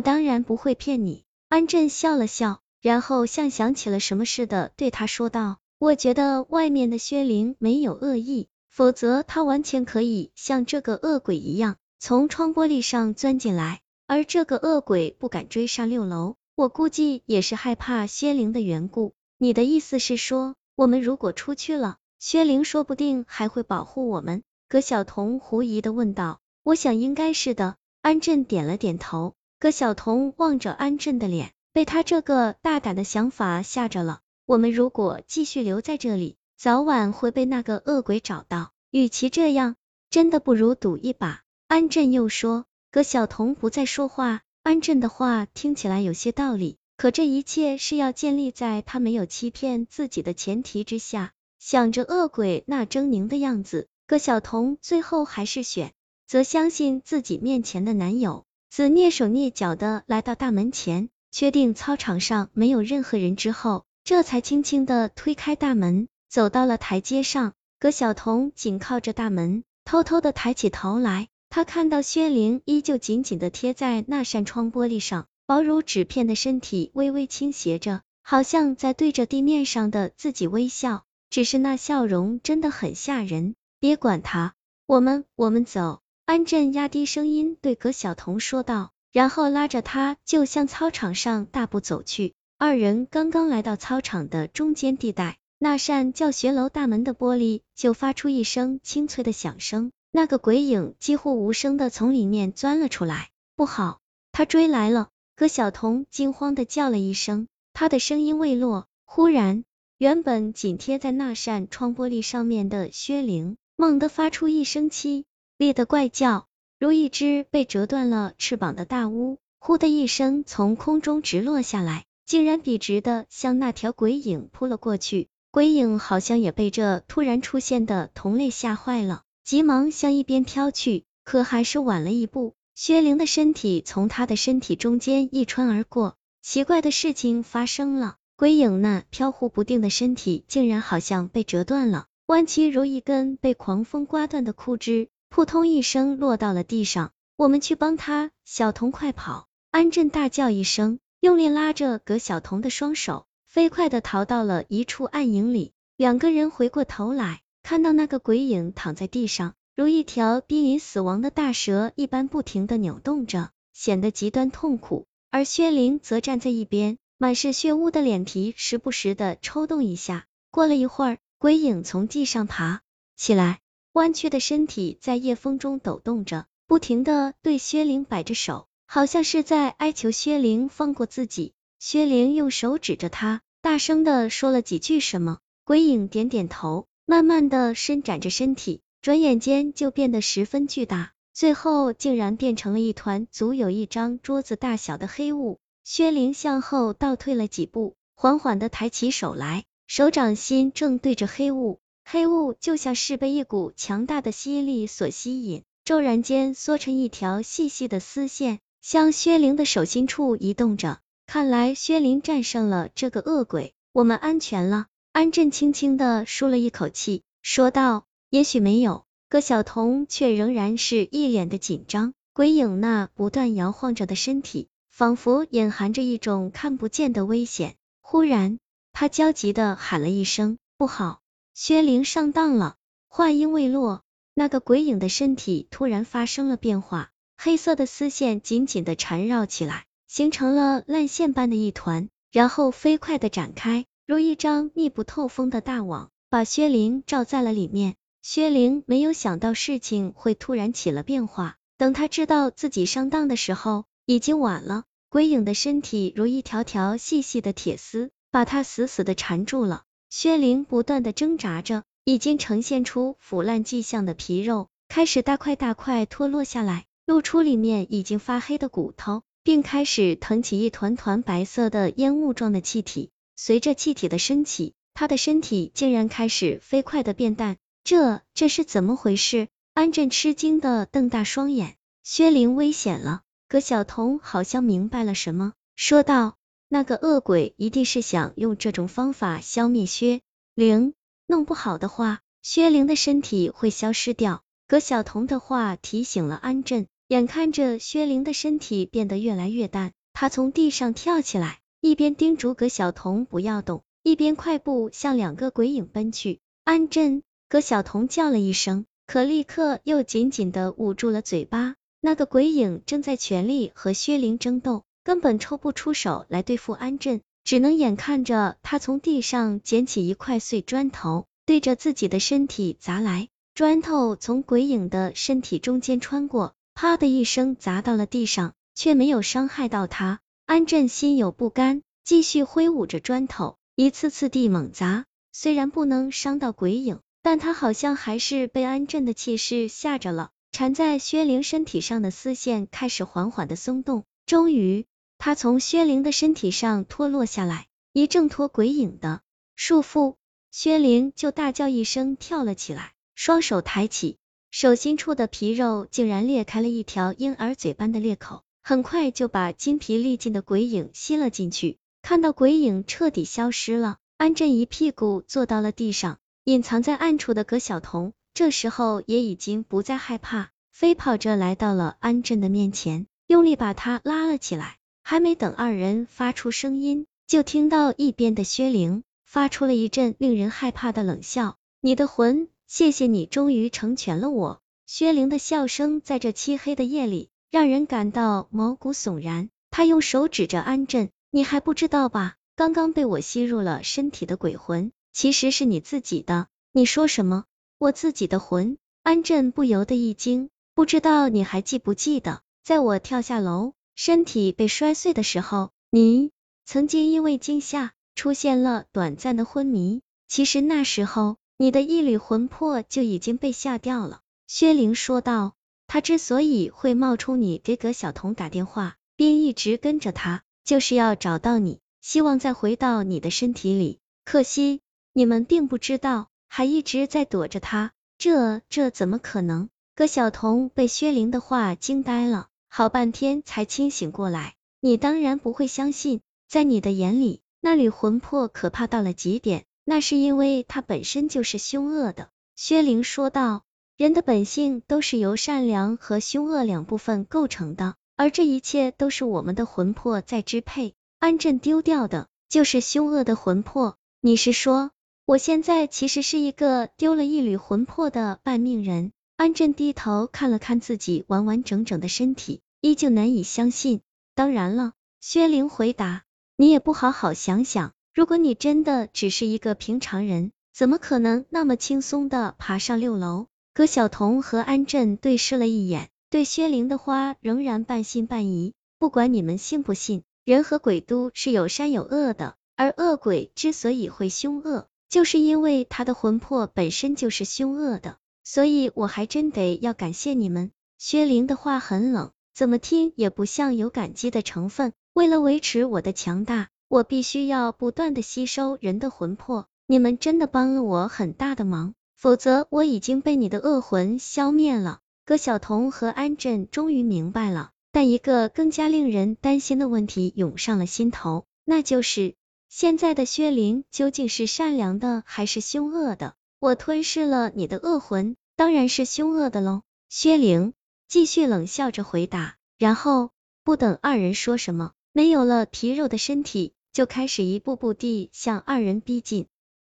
当然不会骗你。安镇笑了笑，然后像想起了什么似的，对他说道：“我觉得外面的薛灵没有恶意，否则他完全可以像这个恶鬼一样，从窗玻璃上钻进来。而这个恶鬼不敢追上六楼，我估计也是害怕薛灵的缘故。你的意思是说，我们如果出去了，薛灵说不定还会保护我们？”葛晓彤狐疑的问道。“我想应该是的。”安震点了点头。葛晓彤望着安震的脸，被他这个大胆的想法吓着了。我们如果继续留在这里，早晚会被那个恶鬼找到。与其这样，真的不如赌一把。安震又说。葛晓彤不再说话。安震的话听起来有些道理，可这一切是要建立在他没有欺骗自己的前提之下。想着恶鬼那狰狞的样子，葛晓彤最后还是选择相信自己面前的男友。子蹑手蹑脚的来到大门前，确定操场上没有任何人之后，这才轻轻的推开大门，走到了台阶上。葛晓彤紧靠着大门，偷偷的抬起头来，他看到薛灵依旧紧紧的贴在那扇窗玻璃上，薄如纸片的身体微微倾斜着，好像在对着地面上的自己微笑。只是那笑容真的很吓人。别管他，我们我们走。安震压低声音对葛晓彤说道，然后拉着她就向操场上大步走去。二人刚刚来到操场的中间地带，那扇教学楼大门的玻璃就发出一声清脆的响声，那个鬼影几乎无声的从里面钻了出来。不好，他追来了！葛晓彤惊慌的叫了一声，他的声音未落，忽然，原本紧贴在那扇窗玻璃上面的薛灵猛地发出一声凄。厉的怪叫，如一只被折断了翅膀的大乌，呼的一声从空中直落下来，竟然笔直的向那条鬼影扑了过去。鬼影好像也被这突然出现的同类吓坏了，急忙向一边飘去，可还是晚了一步。薛灵的身体从他的身体中间一穿而过，奇怪的事情发生了，鬼影那飘忽不定的身体竟然好像被折断了，弯曲如一根被狂风刮断的枯枝。扑通一声落到了地上，我们去帮他，小童快跑！安震大叫一声，用力拉着葛小童的双手，飞快的逃到了一处暗影里。两个人回过头来，看到那个鬼影躺在地上，如一条濒临死亡的大蛇一般，不停的扭动着，显得极端痛苦。而薛灵则站在一边，满是血污的脸皮时不时的抽动一下。过了一会儿，鬼影从地上爬起来。弯曲的身体在夜风中抖动着，不停的对薛灵摆着手，好像是在哀求薛灵放过自己。薛灵用手指着他，大声的说了几句什么。鬼影点点头，慢慢的伸展着身体，转眼间就变得十分巨大，最后竟然变成了一团足有一张桌子大小的黑雾。薛灵向后倒退了几步，缓缓的抬起手来，手掌心正对着黑雾。黑雾就像是被一股强大的吸力所吸引，骤然间缩成一条细细的丝线，向薛灵的手心处移动着。看来薛灵战胜了这个恶鬼，我们安全了。安震轻轻的舒了一口气，说道：“也许没有。”葛晓彤却仍然是一脸的紧张。鬼影那不断摇晃着的身体，仿佛隐含着一种看不见的危险。忽然，他焦急的喊了一声：“不好！”薛灵上当了，话音未落，那个鬼影的身体突然发生了变化，黑色的丝线紧紧的缠绕起来，形成了烂线般的一团，然后飞快的展开，如一张密不透风的大网，把薛灵罩在了里面。薛灵没有想到事情会突然起了变化，等他知道自己上当的时候，已经晚了。鬼影的身体如一条条细细的铁丝，把他死死的缠住了。薛灵不断的挣扎着，已经呈现出腐烂迹象的皮肉开始大块大块脱落下来，露出里面已经发黑的骨头，并开始腾起一团团白色的烟雾状的气体。随着气体的升起，他的身体竟然开始飞快的变淡。这这是怎么回事？安震吃惊的瞪大双眼。薛灵危险了。葛晓彤好像明白了什么，说道。那个恶鬼一定是想用这种方法消灭薛灵，弄不好的话，薛灵的身体会消失掉。葛晓彤的话提醒了安震，眼看着薛灵的身体变得越来越淡，他从地上跳起来，一边叮嘱葛晓彤不要动，一边快步向两个鬼影奔去。安震，葛晓彤叫了一声，可立刻又紧紧的捂住了嘴巴。那个鬼影正在全力和薛灵争斗，根本抽不出手来对付安镇，只能眼看着他从地上捡起一块碎砖头，对着自己的身体砸来。砖头从鬼影的身体中间穿过，啪的一声砸到了地上，却没有伤害到他。安镇心有不甘，继续挥舞着砖头，一次次地猛砸。虽然不能伤到鬼影，但他好像还是被安镇的气势吓着了。缠在薛灵身体上的丝线开始缓缓的松动，终于，他从薛灵的身体上脱落下来，一挣脱鬼影的束缚，薛灵就大叫一声跳了起来，双手抬起，手心处的皮肉竟然裂开了一条婴儿嘴般的裂口，很快就把精疲力尽的鬼影吸了进去。看到鬼影彻底消失了，安震一屁股坐到了地上，隐藏在暗处的葛晓彤。这时候也已经不再害怕，飞跑着来到了安震的面前，用力把他拉了起来。还没等二人发出声音，就听到一边的薛灵发出了一阵令人害怕的冷笑：“你的魂，谢谢你，终于成全了我。”薛灵的笑声在这漆黑的夜里，让人感到毛骨悚然。他用手指着安镇：“你还不知道吧？刚刚被我吸入了身体的鬼魂，其实是你自己的。你说什么？”我自己的魂，安震不由得一惊，不知道你还记不记得，在我跳下楼，身体被摔碎的时候，你曾经因为惊吓出现了短暂的昏迷。其实那时候，你的一缕魂魄就已经被吓掉了。薛灵说道，他之所以会冒充你给葛晓彤打电话，并一直跟着他，就是要找到你，希望再回到你的身体里。可惜你们并不知道。还一直在躲着他，这这怎么可能？葛晓彤被薛灵的话惊呆了，好半天才清醒过来。你当然不会相信，在你的眼里，那缕魂魄可怕到了极点，那是因为它本身就是凶恶的。薛灵说道，人的本性都是由善良和凶恶两部分构成的，而这一切都是我们的魂魄在支配。安镇丢掉的就是凶恶的魂魄，你是说？我现在其实是一个丢了一缕魂魄的半命人。安震低头看了看自己完完整整的身体，依旧难以相信。当然了，薛灵回答，你也不好好想想，如果你真的只是一个平常人，怎么可能那么轻松的爬上六楼？葛晓彤和安震对视了一眼，对薛灵的话仍然半信半疑。不管你们信不信，人和鬼都是有善有恶的，而恶鬼之所以会凶恶。就是因为他的魂魄本身就是凶恶的，所以我还真得要感谢你们。薛灵的话很冷，怎么听也不像有感激的成分。为了维持我的强大，我必须要不断的吸收人的魂魄。你们真的帮了我很大的忙，否则我已经被你的恶魂消灭了。葛晓彤和安震终于明白了，但一个更加令人担心的问题涌上了心头，那就是。现在的薛灵究竟是善良的还是凶恶的？我吞噬了你的恶魂，当然是凶恶的喽。薛灵继续冷笑着回答，然后不等二人说什么，没有了皮肉的身体就开始一步步地向二人逼近。